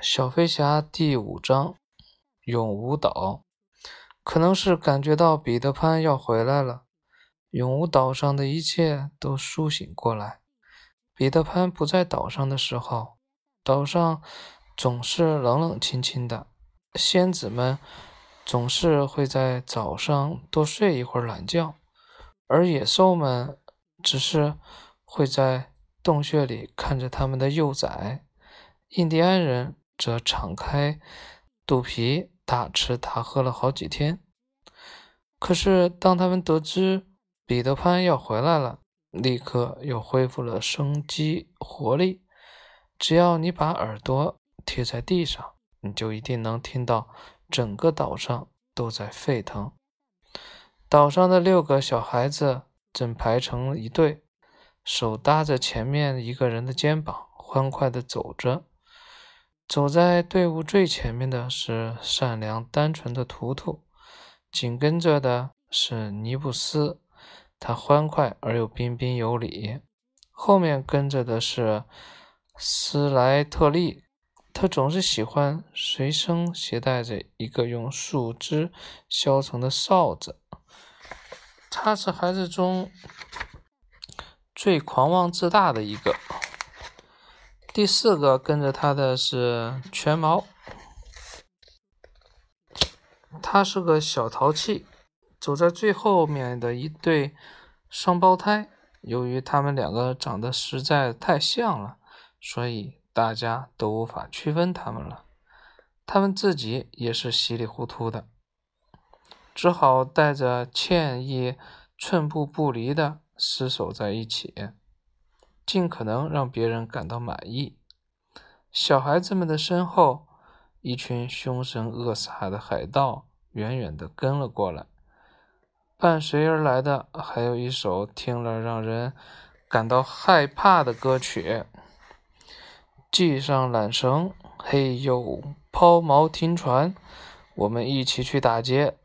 小飞侠第五章：永无岛。可能是感觉到彼得潘要回来了，永无岛上的一切都苏醒过来。彼得潘不在岛上的时候，岛上总是冷冷清清的。仙子们总是会在早上多睡一会儿懒觉，而野兽们只是会在洞穴里看着他们的幼崽。印第安人则敞开肚皮，大吃大喝了好几天。可是，当他们得知彼得潘要回来了，立刻又恢复了生机活力。只要你把耳朵贴在地上，你就一定能听到整个岛上都在沸腾。岛上的六个小孩子正排成一队，手搭着前面一个人的肩膀，欢快地走着。走在队伍最前面的是善良单纯的图图，紧跟着的是尼布斯，他欢快而又彬彬有礼。后面跟着的是斯莱特利，他总是喜欢随身携带着一个用树枝削成的哨子。他是孩子中最狂妄自大的一个。第四个跟着他的是全毛，他是个小淘气。走在最后面的一对双胞胎，由于他们两个长得实在太像了，所以大家都无法区分他们了。他们自己也是稀里糊涂的，只好带着歉意，寸步不离的厮守在一起。尽可能让别人感到满意。小孩子们的身后，一群凶神恶煞的海盗远远地跟了过来。伴随而来的还有一首听了让人感到害怕的歌曲：“系上缆绳，嘿呦，抛锚停船，我们一起去打劫。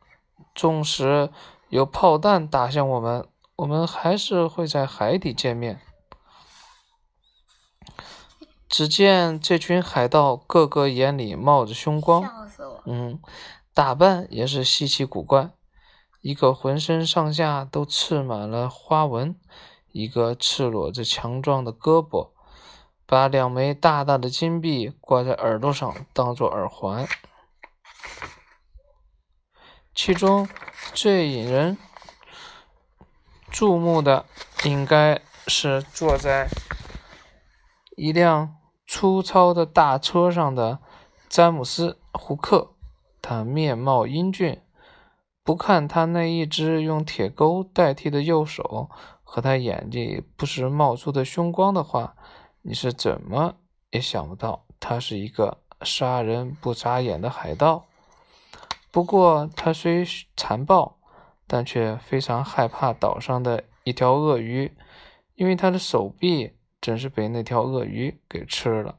纵使有炮弹打向我们，我们还是会在海底见面。”只见这群海盗个个眼里冒着凶光，嗯，打扮也是稀奇古怪。一个浑身上下都刺满了花纹，一个赤裸着强壮的胳膊，把两枚大大的金币挂在耳朵上当做耳环。其中最引人注目的，应该是坐在一辆。粗糙的大车上的詹姆斯·胡克，他面貌英俊，不看他那一只用铁钩代替的右手和他眼睛不时冒出的凶光的话，你是怎么也想不到他是一个杀人不眨眼的海盗。不过他虽残暴，但却非常害怕岛上的一条鳄鱼，因为他的手臂。真是被那条鳄鱼给吃了。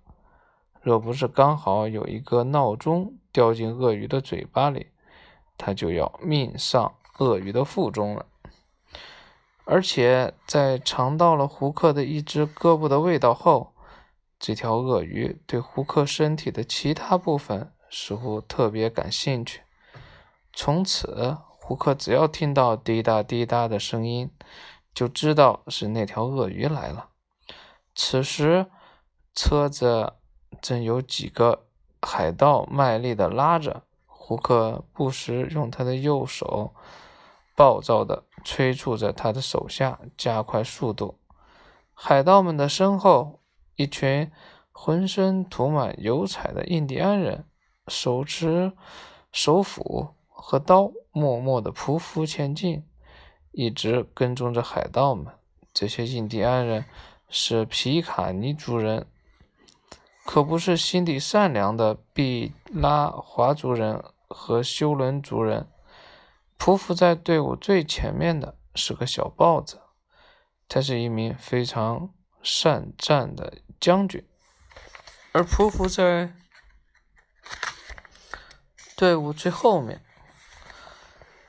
若不是刚好有一个闹钟掉进鳄鱼的嘴巴里，他就要命丧鳄鱼的腹中了。而且在尝到了胡克的一只胳膊的味道后，这条鳄鱼对胡克身体的其他部分似乎特别感兴趣。从此，胡克只要听到滴答滴答的声音，就知道是那条鳄鱼来了。此时，车子正有几个海盗卖力地拉着。胡克不时用他的右手暴躁地催促着他的手下加快速度。海盗们的身后，一群浑身涂满油彩的印第安人，手持手斧和刀，默默地匍匐前进，一直跟踪着海盗们。这些印第安人。是皮卡尼族人，可不是心地善良的毕拉华族人和修伦族人。匍匐在队伍最前面的是个小豹子，他是一名非常善战的将军。而匍匐在队伍最后面，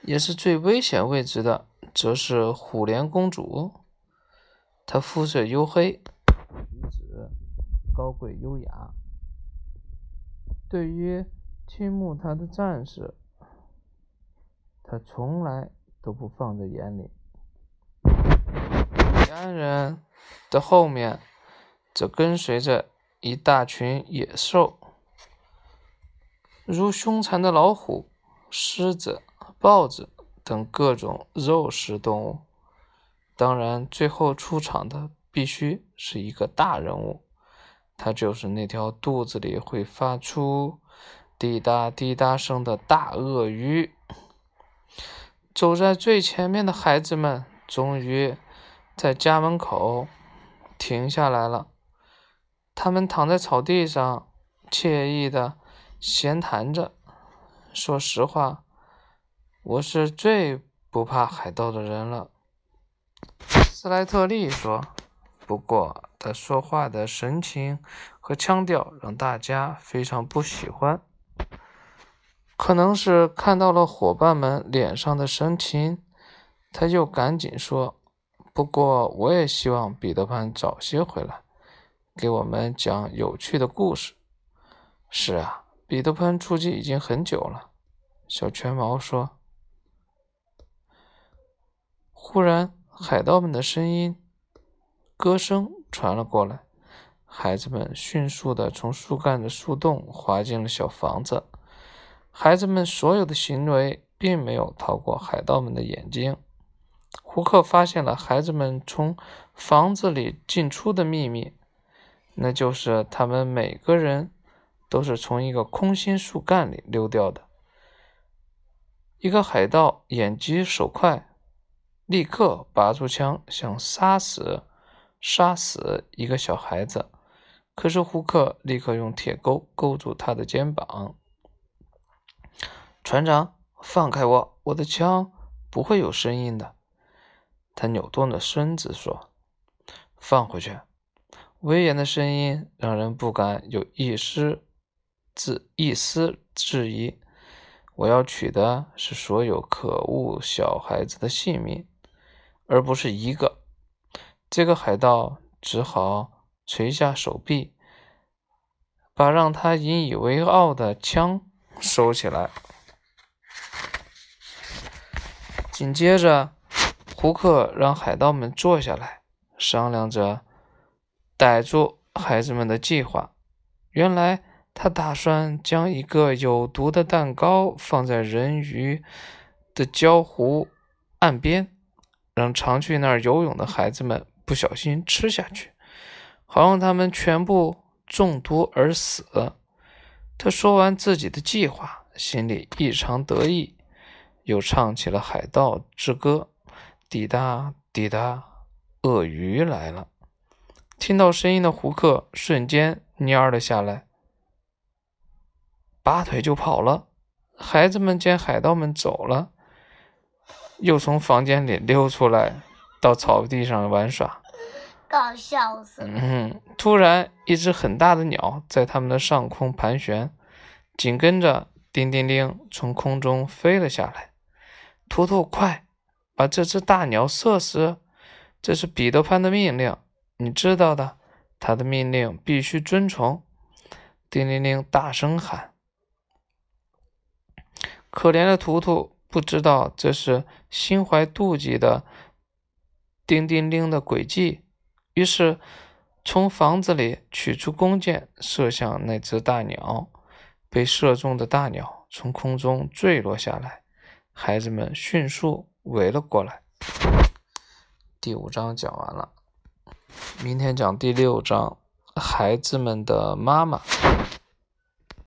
也是最危险位置的，则是虎莲公主。他肤色黝黑，举止高贵优雅，对于倾慕他的战士，他从来都不放在眼里。李安人的后面，则跟随着一大群野兽，如凶残的老虎、狮子、豹子等各种肉食动物。当然，最后出场的必须是一个大人物，他就是那条肚子里会发出滴答滴答声的大鳄鱼。走在最前面的孩子们终于在家门口停下来了，他们躺在草地上，惬意的闲谈着。说实话，我是最不怕海盗的人了。斯莱特利说：“不过，他说话的神情和腔调让大家非常不喜欢。可能是看到了伙伴们脸上的神情，他又赶紧说：‘不过，我也希望彼得潘早些回来，给我们讲有趣的故事。’是啊，彼得潘出去已经很久了。”小拳毛说。忽然。海盗们的声音、歌声传了过来，孩子们迅速地从树干的树洞滑进了小房子。孩子们所有的行为并没有逃过海盗们的眼睛。胡克发现了孩子们从房子里进出的秘密，那就是他们每个人都是从一个空心树干里溜掉的。一个海盗眼疾手快。立刻拔出枪，想杀死杀死一个小孩子。可是胡克立刻用铁钩勾住他的肩膀。船长，放开我！我的枪不会有声音的。他扭动着身子说：“放回去。”威严的声音让人不敢有一丝自一丝质疑。我要取的是所有可恶小孩子的性命。而不是一个，这个海盗只好垂下手臂，把让他引以为傲的枪收起来。紧接着，胡克让海盗们坐下来，商量着逮住孩子们的计划。原来，他打算将一个有毒的蛋糕放在人鱼的礁湖岸边。让常去那儿游泳的孩子们不小心吃下去，好让他们全部中毒而死。他说完自己的计划，心里异常得意，又唱起了海盗之歌：“滴答滴答，鳄鱼来了。”听到声音的胡克瞬间蔫了下来，拔腿就跑了。孩子们见海盗们走了。又从房间里溜出来，到草地上玩耍，搞笑死了。嗯，突然，一只很大的鸟在他们的上空盘旋，紧跟着，叮叮铃，从空中飞了下来。图图，快把这只大鸟射死！这是彼得潘的命令，你知道的，他的命令必须遵从。叮铃铃，大声喊。可怜的图图。不知道这是心怀妒忌的叮叮铃的诡计，于是从房子里取出弓箭，射向那只大鸟。被射中的大鸟从空中坠落下来，孩子们迅速围了过来。第五章讲完了，明天讲第六章，孩子们的妈妈。